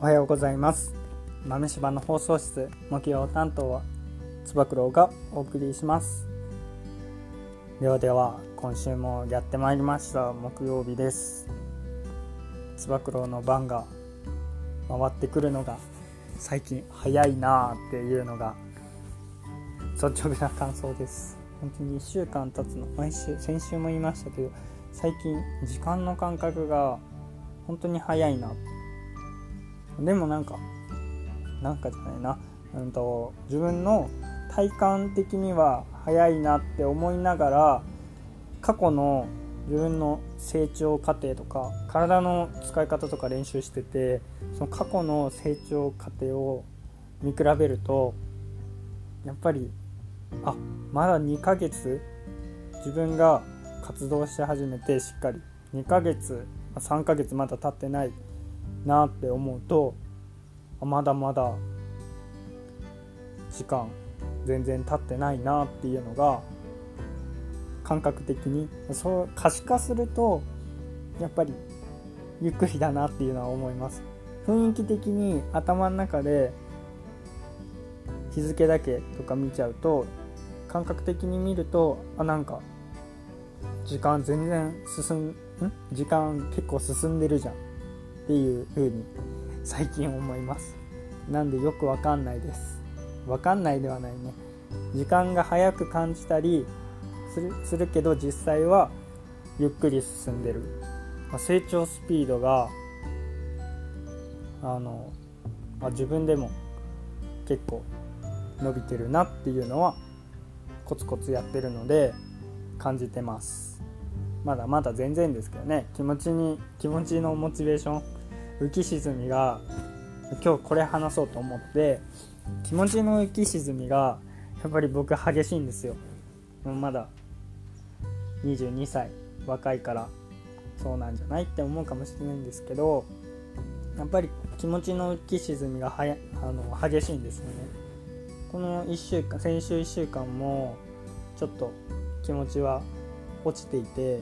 おはようございます。豆柴の放送室木曜担当はつば九郎がお送りします。ではでは今週もやってまいりました木曜日です。つば九郎の番が回ってくるのが最近早いなあっていうのが率直な感想です。本当に1週間経つの毎週先週も言いましたけど最近時間の感覚が本当に早いな。でもなんかなんかじゃないな、うんと、自分の体感的には早いなって思いながら過去の自分の成長過程とか体の使い方とか練習しててその過去の成長過程を見比べるとやっぱりあまだ2ヶ月自分が活動し始めてしっかり2ヶ月3ヶ月まだ経ってないなって思うとまだまだ時間全然経ってないなっていうのが感覚的にそう可視化するとやっぱりゆっくりだなっていうのは思います。雰囲気的に頭の中で日付だけとか見ちゃうと感覚的に見るとあなんか時間全然進ん時間結構進んでるじゃん。っていう風に最近思います。なんでよくわかんないです。わかんないではないね。時間が早く感じたりするするけど実際はゆっくり進んでる、まあ、成長スピードがあの、まあ、自分でも結構伸びてるなっていうのはコツコツやってるので感じてます。まだまだ全然ですけどね。気持ちに気持ちのモチベーション浮き沈みが今日これ話そうと思って気持ちの浮き沈みがやっぱり僕激しいんですよ。まだ22歳若いからそうなんじゃないって思うかもしれないんですけどやっぱり気持ちの浮き沈みがはやあの激しいんですよね。この1週間先週1週間もちょっと気持ちは落ちていて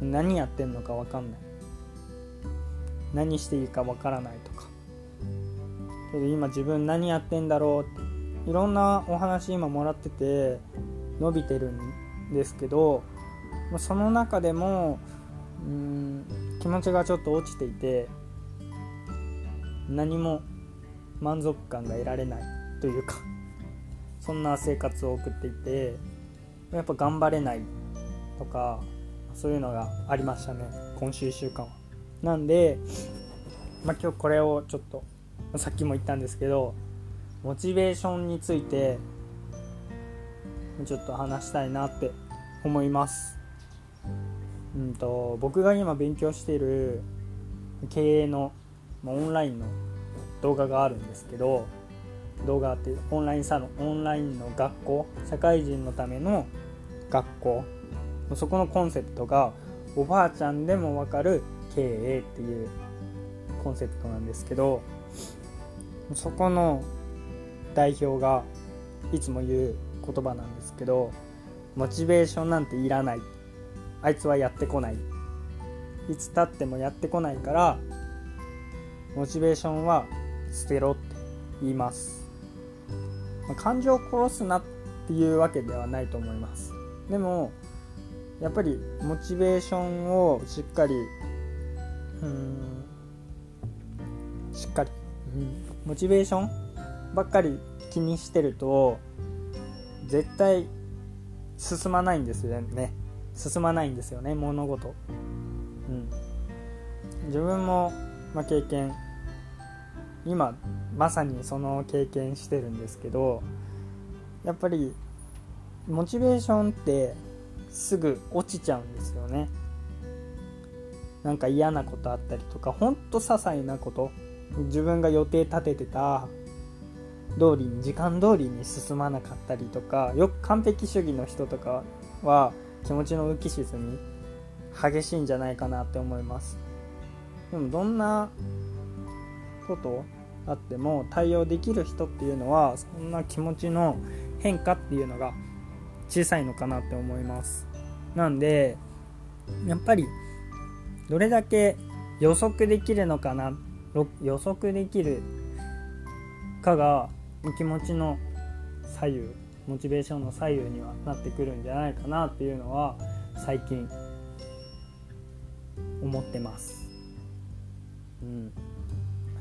何やってんのか分かんない。何していいか分からないとかけど今自分何やってんだろうっていろんなお話今もらってて伸びてるんですけどその中でもうん気持ちがちょっと落ちていて何も満足感が得られないというかそんな生活を送っていてやっぱ頑張れないとかそういうのがありましたね今週1週間は。なんで、まあ、今日これをちょっとさっきも言ったんですけどモチベーションについてちょっと話したいなって思います。うんと僕が今勉強している経営のオンラインの動画があるんですけど動画っていうオンラインサロンオンラインの学校社会人のための学校そこのコンセプトがおばあちゃんでもわかる経営っていうコンセプトなんですけどそこの代表がいつも言う言葉なんですけどモチベーションなんていらない。あいつはやってこない。いつ経ってもやってこないからモチベーションは捨てろって言います。感情を殺すなっていうわけではないと思います。でもやっぱりモチベーションをしっかりうん。しっかり、うん、モチベーションばっかり気にしてると絶対進まないんですよね。進まないんですよね物事。うん。自分も、まあ、経験今まさにその経験してるんですけどやっぱりモチベーションってすぐ落ちちゃうんですよねなんか嫌なことあったりとかほんと些細なこと自分が予定立ててた通りに時間通りに進まなかったりとかよく完璧主義の人とかは気持ちの浮き沈み激しいんじゃないかなって思います。でもどんなことあっても対応できる人っていうのはそんな気持ちの変化っていうのが小さいのかなって思います。なんでやっぱりどれだけ予測できるのかな？予測できるかが気持ちの左右モチベーションの左右にはなってくるんじゃないかなっていうのは最近思ってます。うん、な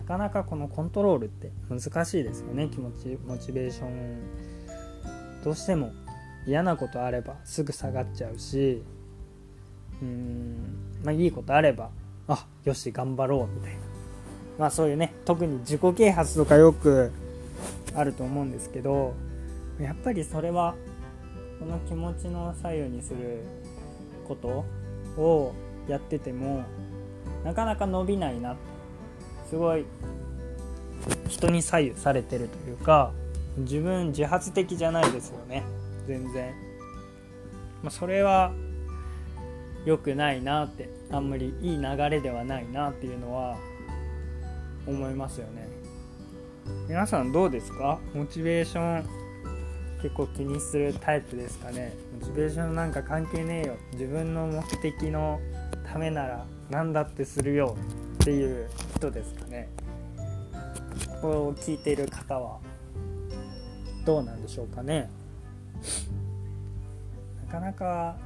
かなかこのコントロールって難しいですよね。気持ちモチベーション。どうしても嫌なことあればすぐ下がっちゃうしうん。まあいいことあればあよし頑張ろうみたいな。まあそういうね特に自己啓発とかよくあると思うんですけどやっぱりそれはこの気持ちの左右にすることをやっててもなかなか伸びないな。すごい人に左右されてるというか自分自発的じゃないですよね。全然、まあ、それは良くないなってあんまりいい流れではないなっていうのは思いますよね。皆さんどうですか？モチベーション結構気にするタイプですかね？モチベーションなんか関係ねえよ。自分の目的のためなら何だってするよっていう人ですかね？これを聞いている方はどうなんでしょうかね？なかなか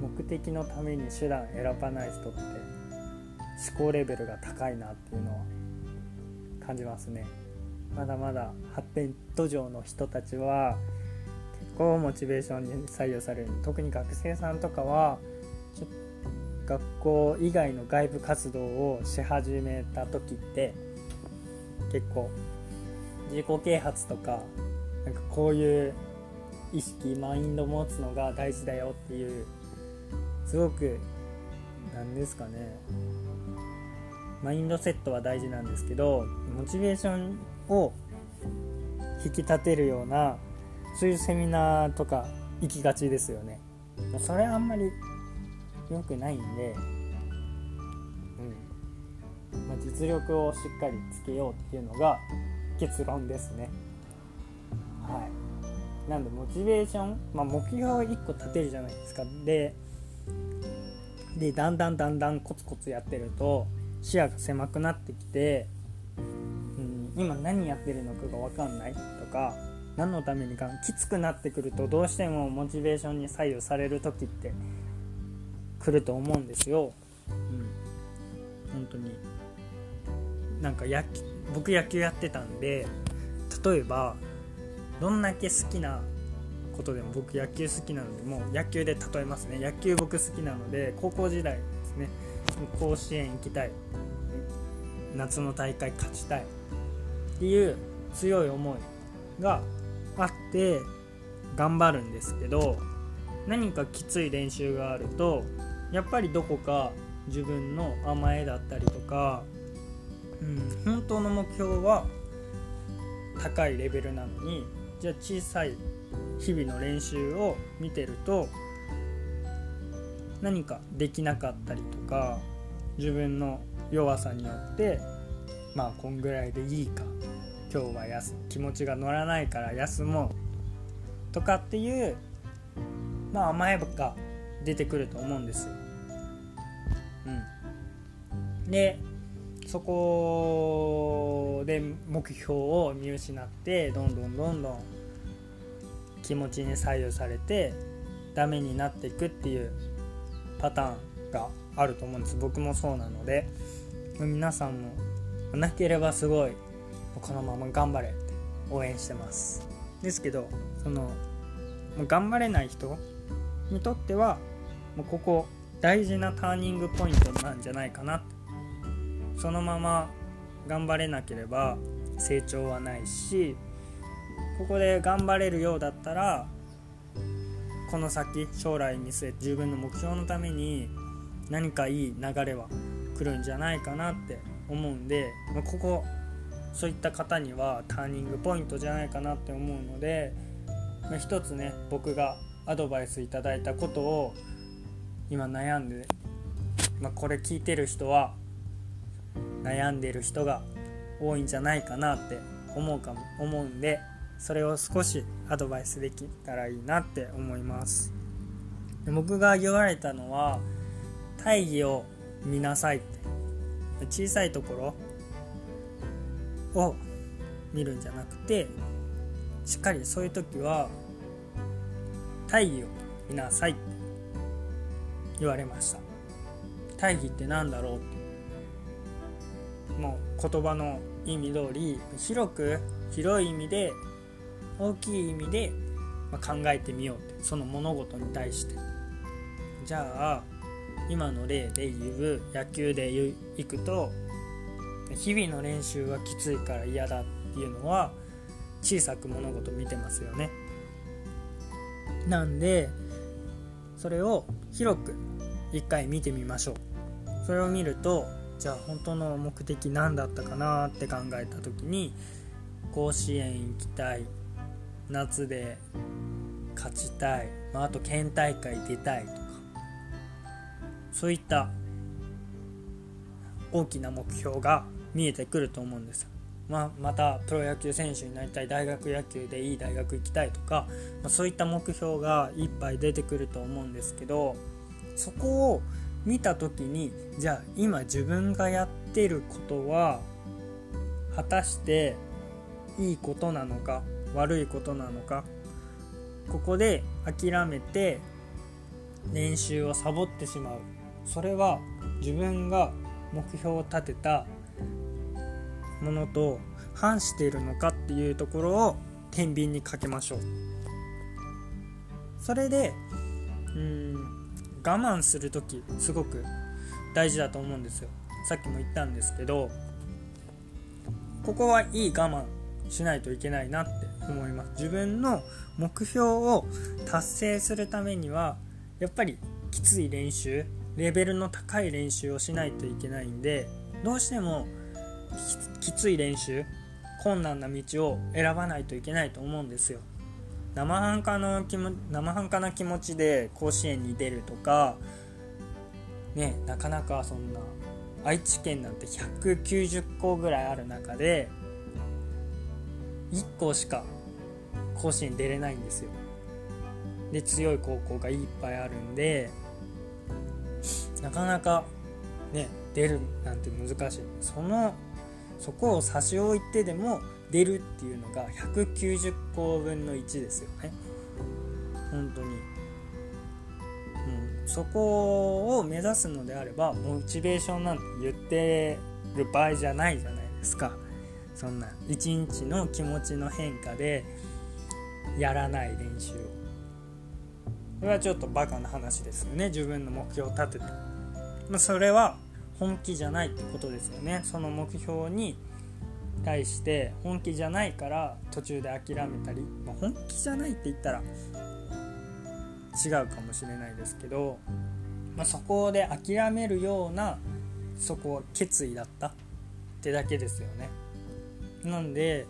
目的のために手段選ばない人って思考レベルが高いなっていうのは感じますね。まだまだ発展途上の人たちは結構モチベーションに左右される特に学生さんとかは学校以外の外部活動をし始めた時って結構自己啓発とかなんかこういう意識マインド持つのが大事だよっていうすごく何ですかね。マインドセットは大事なんですけどモチベーションを引き立てるようなそういうセミナーとか行きがちですよね。それあんまり良くないんで、うん。まあ、実力をしっかりつけようっていうのが結論ですね。はい。なんでモチベーション、まあ、目標を1個立てるじゃないですかででだんだんだんだんコツコツやってると視野が狭くなってきて、うん、今何やってるのかが分かんないとか何のためにかきつくなってくるとどうしてもモチベーションに左右される時って来ると思うんですよ。うん、本当になんか野僕野球やってたんで例えばどんだけ好きなことでも僕野球好きなのでもう野球で例えますね。野球僕好きなので高校時代ですね。甲子園行きたい。夏の大会勝ちたい。っていう強い思いがあって頑張るんですけど何かきつい練習があるとやっぱりどこか自分の甘えだったりとか、うん、本当の目標は高いレベルなのにじゃあ小さい日々の練習を見てると何かできなかったりとか自分の弱さによってまあこんぐらいでいいか今日は休気持ちが乗らないから休もうとかっていうまあ甘えが出てくると思うんですよ。うん、でそこで目標を見失ってどんどんどんどん気持ちに左右されてダメになっていくっていうパターンがあると思うんです。僕もそうなので皆さんもなければすごいこのまま頑張れって応援してます。ですけどそのもう頑張れない人にとってはもうここ大事なターニングポイントなんじゃないかなっそのまま頑張れなければ成長はないしここで頑張れるようだったらこの先将来見据えて自分の目標のために何かいい流れは来るんじゃないかなって思うんで、まここそういった方にはターニングポイントじゃないかなって思うので、まあ、一つね僕がアドバイスいただいたことを今悩んで、まあ、これ聞いてる人は悩んでる人が多いんじゃないかなって思うかも思うんでそれを少しアドバイスできたらいいなって思います。僕が言われたのは大義を見なさいって。小さいところを見るんじゃなくてしっかりそういう時は大義を見なさいって言われました。大義って何だろうって。もう言葉の意味通り広く広い意味で大きい意味で考えてみようってその物事に対して。じゃあ今の例で言う野球でいくと日々の練習はきついから嫌だっていうのは小さく物事見てますよね。なんでそれを広く一回見てみましょう。それを見るとじゃあ本当の目的何だったかなって考えた時に甲子園行きたい夏で勝ちたい、まあ、あと県大会出たいとかそういった大きな目標が見えてくると思うんですよ。まあ、またプロ野球選手になりたい大学野球でいい大学行きたいとか、まあ、そういった目標がいっぱい出てくると思うんですけどそこを見た時にじゃあ今自分がやってることは果たしていいことなのか悪いことなのかここで諦めて練習をサボってしまう。それは自分が目標を立てたものと反しているのかっていうところを天秤にかけましょう。それでうん我慢する時すごく大事だと思うんですよ。さっきも言ったんですけどここはいい我慢しないといけないなって思います。自分の目標を達成するためにはやっぱりきつい練習レベルの高い練習をしないといけないんでどうしてもきつい練習困難な道を選ばないといけないと思うんですよ。生半可の気も生半可な気持ちで甲子園に出るとかねなかなかそんな愛知県なんて190校ぐらいある中で1校しか甲子園出れないんですよ。で強い高校がいっぱいあるんでなかなかね出るなんて難しい。そのそこを差し置いてでも出るっていうのが190個分の1ですよね。本当に、うん、そこを目指すのであればモチベーションなんて言ってる場合じゃないじゃないですか。そんな一日の気持ちの変化でやらない練習を。これはちょっとバカな話ですよね。自分の目標を立てて、まあ、それは本気じゃないってことですよね。その目標に対して本気じゃないから途中で諦めたり、まあ、本気じゃないって言ったら違うかもしれないですけど、まあ、そこで諦めるようなそこは決意だったってだけですよね。なんで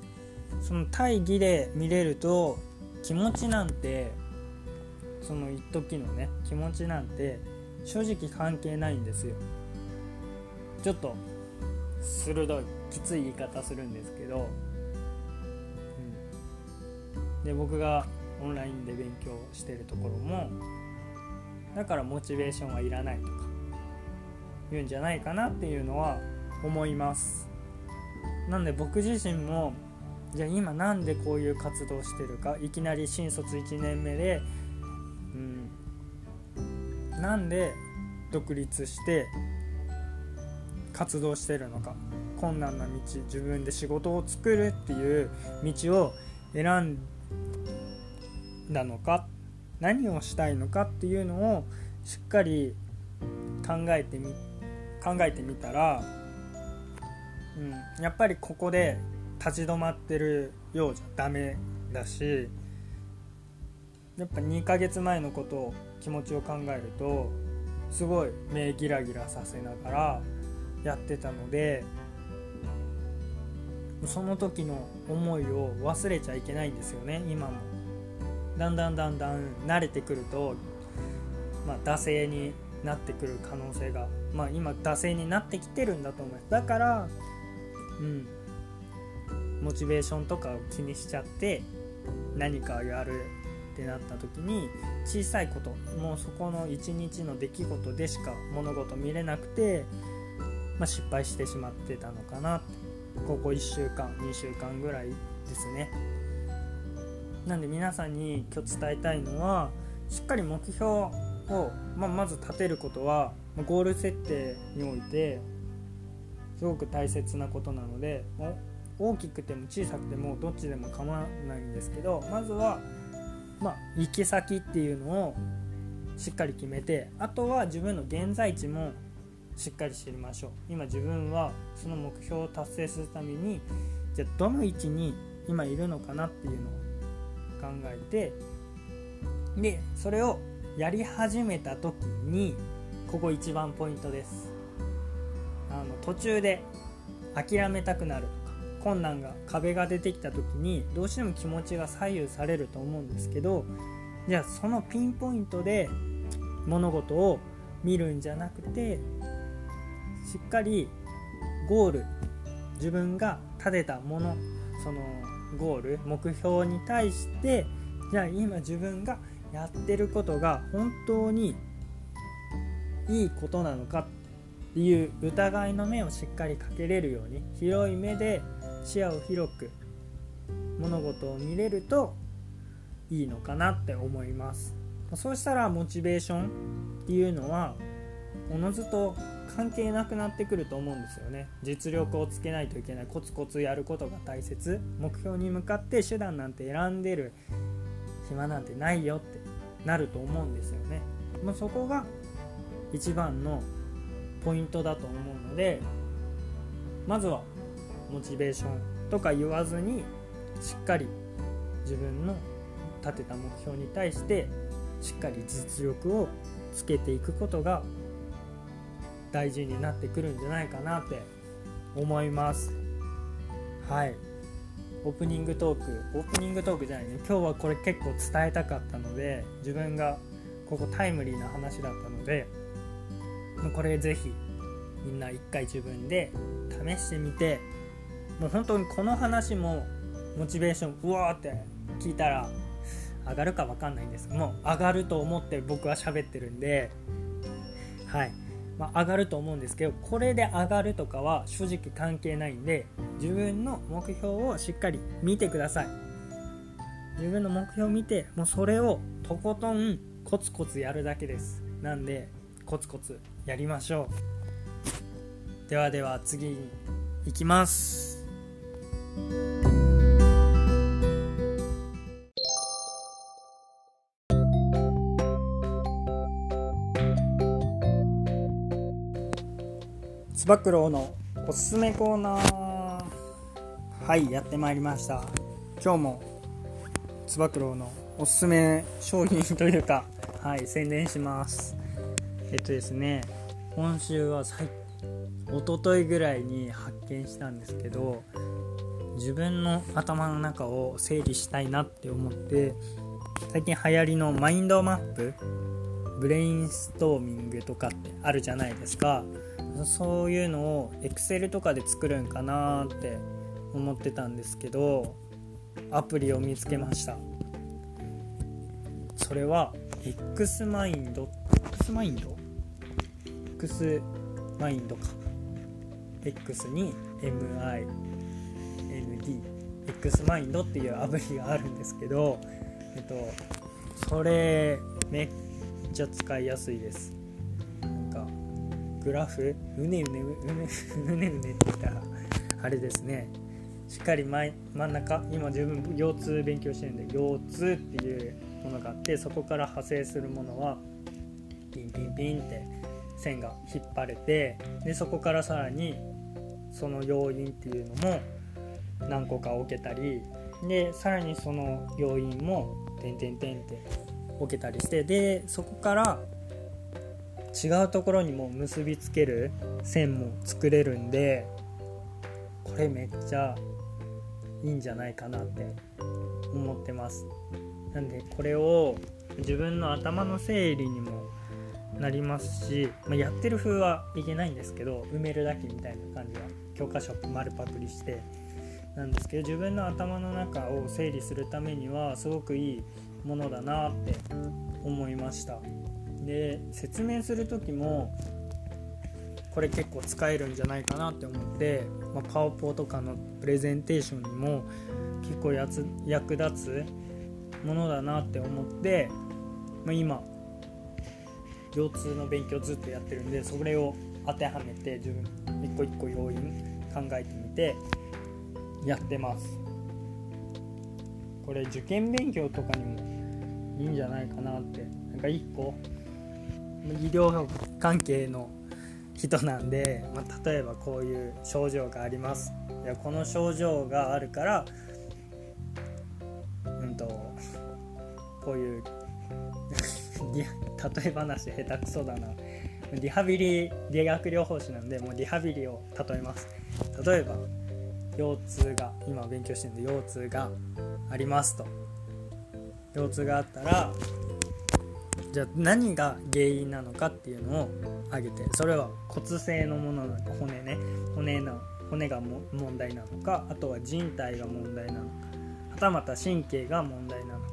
その大義で見れると気持ちなんてその一時のね気持ちなんて正直関係ないんですよ。ちょっと鋭い。きつい言い方するんですけど、うん、で僕がオンラインで勉強してるところもだからモチベーションはいらないとか言うんじゃないかなっていうのは思います。なんで僕自身もじゃあ今なんでこういう活動してるかいきなり新卒1年目で、うん、なんで独立して活動してるのか。困難な道自分で仕事を作るっていう道を選んだのか何をしたいのかっていうのをしっかり考えてみ考えてみたら、うん、やっぱりここで立ち止まってるようじゃダメだしやっぱ2ヶ月前のことを気持ちを考えるとすごい目ギラギラさせながらやってたのでその時の思いを忘れちゃいけないんですよね今も。だんだんだんだん慣れてくると、まあ、惰性になってくる可能性が。まあ今惰性になってきてるんだと思います。だからうん。モチベーションとかを気にしちゃって何かやるってなった時に小さいこともうそこの一日の出来事でしか物事見れなくてまあ、失敗してしまってたのかなって。ここ1週間2週間ぐらいですね。なんで皆さんに今日伝えたいのはしっかり目標を、まあ、まず立てることはゴール設定においてすごく大切なことなので大きくても小さくてもどっちでも構わないんですけどまずは、まあ、行き先っていうのをしっかり決めてあとは自分の現在地もしっかり知りましょう。今自分はその目標を達成するためにじゃあどの位置に今いるのかなっていうのを考えてでそれをやり始めた時にここ一番ポイントです。あの途中で諦めたくなるとか困難が壁が出てきた時にどうしても気持ちが左右されると思うんですけどじゃあそのピンポイントで物事を見るんじゃなくてしっかりゴール自分が立てたものそのゴール目標に対してじゃあ今自分がやってることが本当にいいことなのかっていう疑いの目をしっかりかけれるように広い目で視野を広く物事を見れるといいのかなって思います。そうしたらモチベーションっていうのはおのずと関係なくなってくると思うんですよね。実力をつけないといけないコツコツやることが大切。目標に向かって手段なんて選んでる暇なんてないよってなると思うんですよね。もうそこが一番のポイントだと思うのでまずはモチベーションとか言わずにしっかり自分の立てた目標に対してしっかり実力をつけていくことが大事になってくるんじゃないかなって思います。はい。オープニングトーク。オープニングトークじゃないね。今日はこれ結構伝えたかったので自分がここタイムリーな話だったのでこれぜひみんな一回自分で試してみてもう本当にこの話もモチベーションうわーって聞いたら上がるか分かんないんですもう上がると思って僕は喋ってるんではい。まあ、上がると思うんですけどこれで上がるとかは正直関係ないんで自分の目標をしっかり見てください。自分の目標を見てもうそれをとことんコツコツやるだけです。なんでコツコツやりましょう。ではでは次に行きます。つば九郎のおすすめコーナー。はいやってまいりました。今日もつば九郎のおすすめ商品というかはい宣伝します。えっとですね今週は最一昨日ぐらいに発見したんですけど自分の頭の中を整理したいなって思って最近流行りのマインドマップブレインストーミングとかってあるじゃないですか。そういうのを Excel とかで作るんかなって思ってたんですけどアプリを見つけました。それは X マインド？X マインド？X マインドか。X に MIND X マインドっていうアプリがあるんですけどえっとそれめっちゃ使いやすいです。グラフ？うねうねうねうねうねって言ったらあれですね。しっかり真真ん中今自分腰痛勉強してるんで腰痛っていうものがあってそこから派生するものはピンピンピンって線が引っ張れてでそこからさらにその要因っていうのも何個か置けたりでさらにその要因も点点点って置けたりしてでそこから違うところにも結びつける線も作れるんでこれめっちゃいいんじゃないかなって思ってますなんでこれを自分の頭の整理にもなりますし、まあ、やってる風はいけないんですけど埋めるだけみたいな感じは教科書丸パクリしてなんですけど自分の頭の中を整理するためにはすごくいいものだなって思いました。で説明する時もこれ結構使えるんじゃないかなって思って、まあ、パワポとかのプレゼンテーションにも結構やつ役立つものだなって思って、まあ、今腰痛の勉強ずっとやってるんでそれを当てはめて自分一個一個要因考えてみてやってます。これ受験勉強とかにもいいんじゃないかなってなんか一個医療関係の人なんで、まあ、例えばこういう症状があります。いやこの症状があるからうんとこういう 例え話下手くそだな。リハビリ理学療法士なんでもうリハビリを例えます。例えば腰痛が今勉強してるんで腰痛がありますと。腰痛があったらじゃあ何が原因なのかっていうのを挙げてそれは骨性のものなのか骨ね骨の骨が問題なのかあとは人体が問題なのかはたまた神経が問題なのか、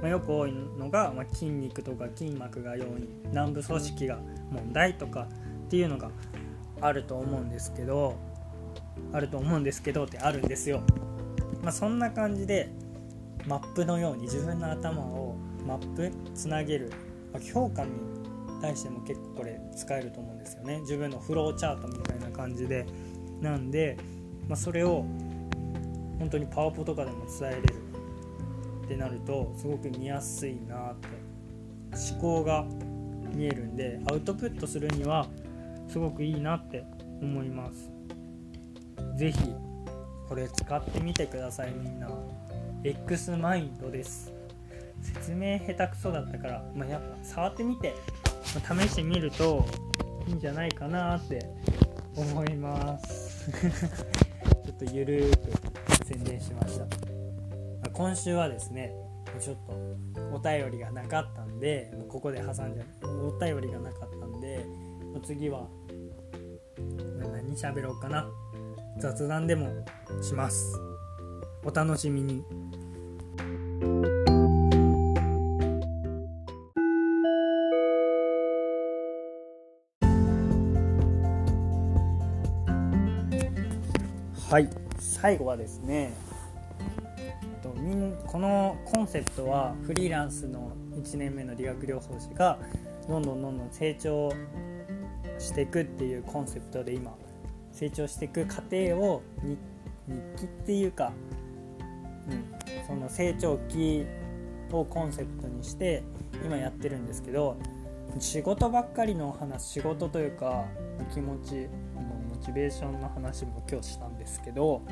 まあ、よく多いのが、まあ、筋肉とか筋膜が要因軟部組織が問題とかっていうのがあると思うんですけどあると思うんですけどってあるんですよ。まあ、そんな感じでマップのように自分の頭をマップつなげる、ま、評価に対しても結構これ使えると思うんですよね。自分のフローチャートみたいな感じで。なんで、まあ、それを本当にパワポとかでも伝えれるってなるとすごく見やすいなって思考が見えるんでアウトプットするにはすごくいいなって思います。是非これ使ってみてくださいみんな。X マインドです。説明下手くそだったから、まあ、やっぱ触ってみて、まあ、試してみるといいんじゃないかなって思います。ちょっとゆるーく宣伝しました、まあ、今週はですねちょっとお便りがなかったんでここで挟んじゃう。お便りがなかったんで次は何喋ろうかな。雑談でもします。お楽しみに。はい。最後はですねこのコンセプトはフリーランスの1年目の理学療法士がどんどんどんどん成長していくっていうコンセプトで今成長していく過程を日記っていうか、うん、その成長期をコンセプトにして今やってるんですけど仕事ばっかりのお話仕事というか気持ちモチベーションの話も今日したんですけど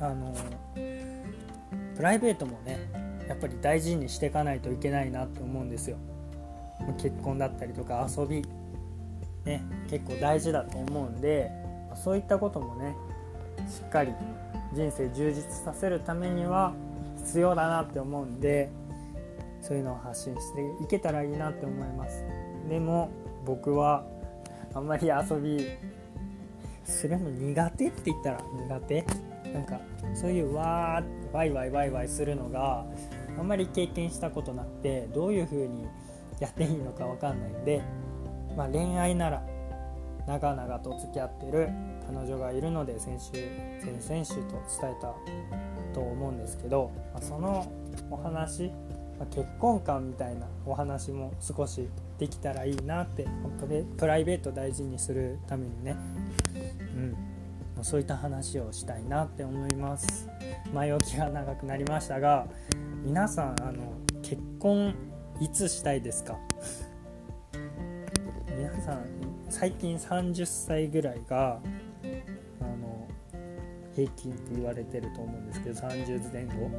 あのプライベートもねやっぱり大事にしていかないといけないなって思うんですよ。結婚だったりとか遊びね結構大事だと思うんでそういったこともねしっかり人生充実させるためには必要だなって思うんでそういうのを発信していけたらいいなって思います。でも僕はあんまり遊びするの苦手って言ったら苦手？なんかそういうわーワイワイワイワイするのがあんまり経験したことなくてどういう風にやっていいのか分かんないんで、まあ、恋愛なら長々と付き合ってる彼女がいるので先週先々週と伝えたと思うんですけど、まあ、そのお話、まあ、結婚観みたいなお話も少しできたらいいなってプライベート大事にするためにね。うん、そういった話をしたいなって思います。前置きが長くなりましたが皆さんあの結婚いつしたいですか？皆さん最近30歳ぐらいがあの平均って言われてると思うんですけど30前後。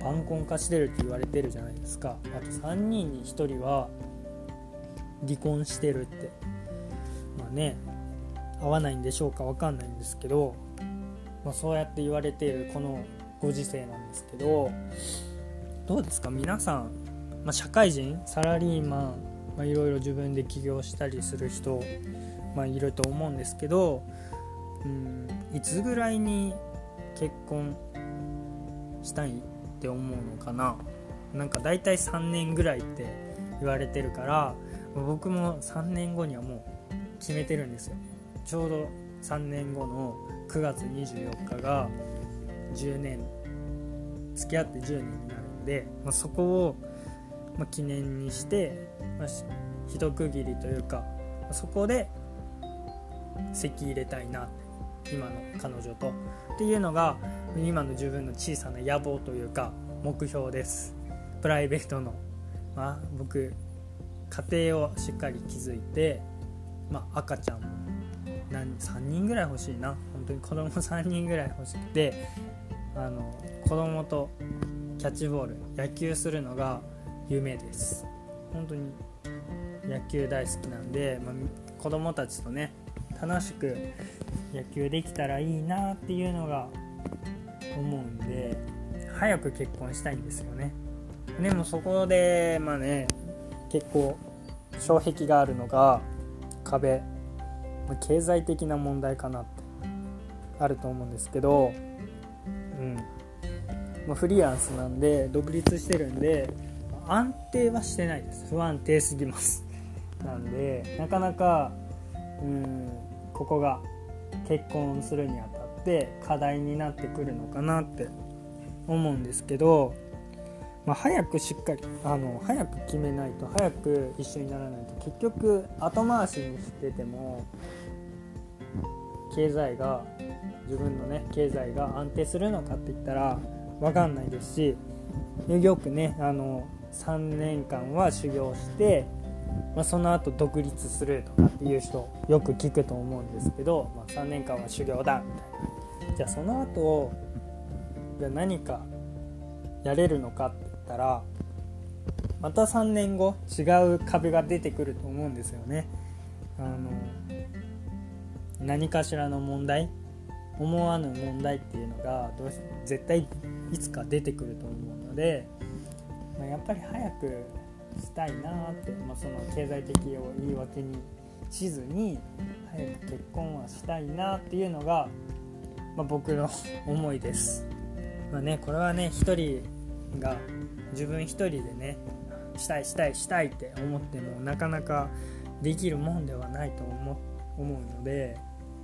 晩婚化してるって言われてるじゃないですか。あと3人に1人は離婚してるって。まあね合わないんでしょうか分かんないんですけど、まあ、そうやって言われているこのご時世なんですけどどうですか皆さん、まあ、社会人サラリーマンいろいろ自分で起業したりする人、まあ、いると思うんですけどうんいつぐらいに結婚したいって思うのかな。なんか大体3年ぐらいって言われてるから僕も3年後にはもう決めてるんですよ。ちょうど3年後の9月24日が10年付き合って10年になるんで、まあ、そこを、ま、記念にして、まあ、一区切りというか、ま、そこで籍入れたいな今の彼女とっていうのが今の自分の小さな野望というか目標です。プライベートの、まあ、僕家庭をしっかり築いて、まあ、赤ちゃんも何3人ぐらい欲しいな。本当に子供 3人ぐらい欲しくてあの子供とキャッチボール野球するのが夢です。本当に野球大好きなんで、まあ、子供たちとね楽しく野球できたらいいなっていうのが思うんで早く結婚したいんですよね。でもそこでまあね結構障壁があるのが壁。経済的な問題かなって。あると思うんですけど。うん。まあ、フリーランスなんで独立してるんで安定はしてないです。不安定すぎます。なんでなかなかうんここが結婚するにあたって課題になってくるのかなって思うんですけど、まあ、早くしっかりあの早く決めないと早く一緒にならないと結局後回しにしてても経済が自分のね経済が安定するのかって言ったら分かんないですしよくねあの3年間は修行して、まあ、その後独立するとかっていう人よく聞くと思うんですけど、まあ、3年間は修行だみたいな。じゃあその後じゃ何かやれるのかっったらまた3年後違う壁が出てくると思うんですよね。あの何かしらの問題思わぬ問題っていうのがどうし絶対いつか出てくると思うので、まあ、やっぱり早くしたいなって、まあ、その経済的を言い訳にしずに早く結婚はしたいなっていうのが、まあ、僕の思いです。まあね、これはね一人が自分一人でねしたいしたいしたいって思ってもなかなかできるもんではないと思うので、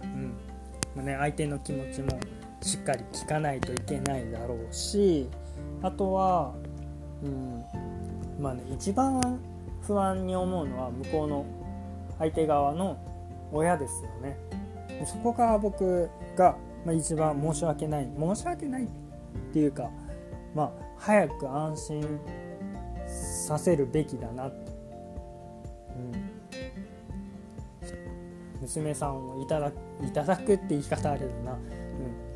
うん。まあね、相手の気持ちもしっかり聞かないといけないだろうしあとは、うん。まあね、一番不安に思うのは向こうの相手側の親ですよね。そこが僕が、まあ、一番申し訳ない。申し訳ないっていうかまあ早く安心させるべきだなって、うん、娘さんをいただいただくって言い方あるよな、うん。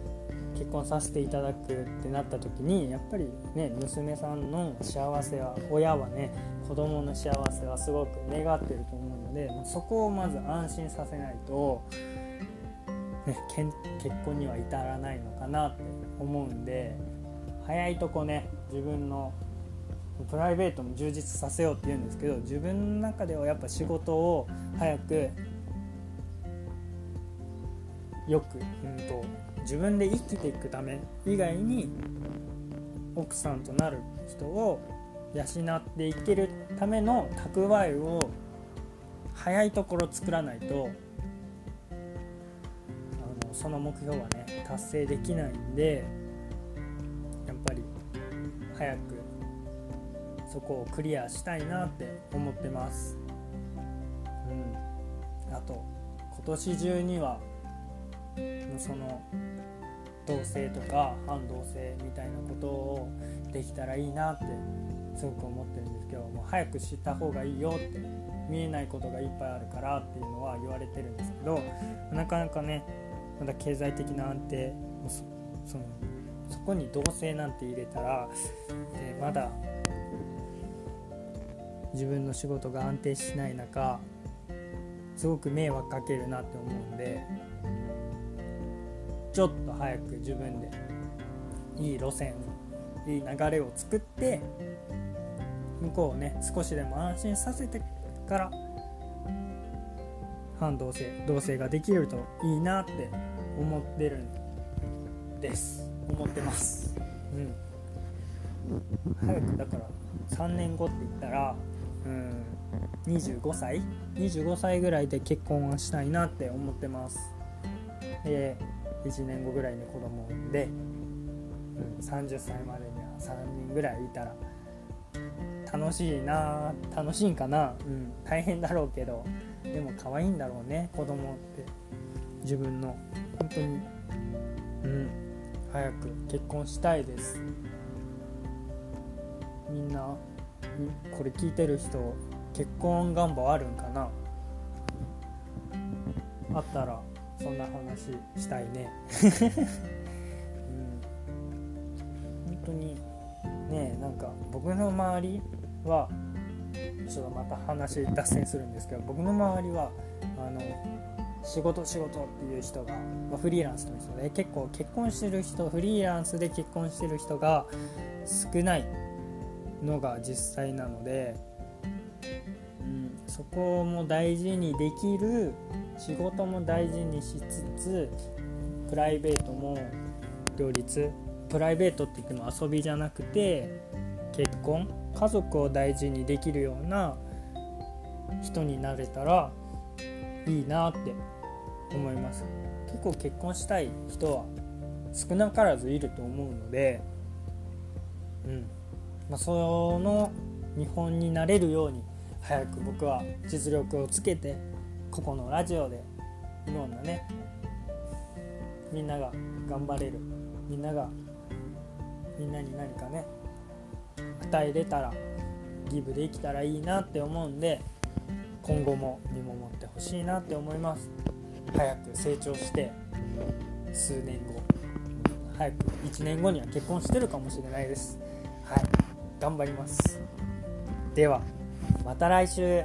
結婚させていただくってなった時にやっぱりね娘さんの幸せは親はね子供の幸せはすごく願ってると思うのでそこをまず安心させないと、ね、結婚には至らないのかなって思うんで早いとこね自分のプライベートも充実させようって言うんですけど自分の中ではやっぱ仕事を早くよく、うんと、自分で生きていくため以外に奥さんとなる人を養っていけるための蓄えを早いところ作らないとあのその目標はね達成できないんで早くそこをクリアしたいなって思ってます。うん、あと今年中にはその同性とか反同性みたいなことをできたらいいなってすごく思ってるんですけどもう早く知った方がいいよって見えないことがいっぱいあるからっていうのは言われてるんですけどなかなかねまだ経済的な安定そそのそこに同性なんて入れたらでまだ自分の仕事が安定しない中すごく迷惑かけるなって思うんでちょっと早く自分でいい路線いい流れを作って向こうをね少しでも安心させてから反同性同性ができるといいなって思ってるんです。思ってます。うん。早くだから3年後って言ったらうん25歳？25歳ぐらいで結婚はしたいなって思ってます。で1年後ぐらいに子供を産んで、うん、30歳までには3人ぐらいいたら楽しいな楽しいんかな、うん、大変だろうけどでも可愛いんだろうね子供って。自分の。本当に。うん早く結婚したいです。みんなこれ聞いてる人結婚願望あるんかな？あったらそんな話したいね、うん、本当にねなんか僕の周りはちょっとまた話脱線するんですけど僕の周りはあの仕事仕事っていう人が、まあ、フリーランスの人で結構結婚してる人フリーランスで結婚してる人が少ないのが実際なので、うん、そこも大事にできる仕事も大事にしつつプライベートも両立。プライベートって言っても遊びじゃなくて結婚。家族を大事にできるような人になれたらいいなって思います。結構結婚したい人は少なからずいると思うのでうん。まあ、その見本になれるように早く僕は実力をつけてここのラジオでいろんなねみんなが頑張れるみんながみんなに何かね与えれたらギブできたらいいなって思うんで今後も見守ってほしいなって思います。早く成長して数年後早く1年後には結婚してるかもしれないです。はい。頑張ります。ではまた来週。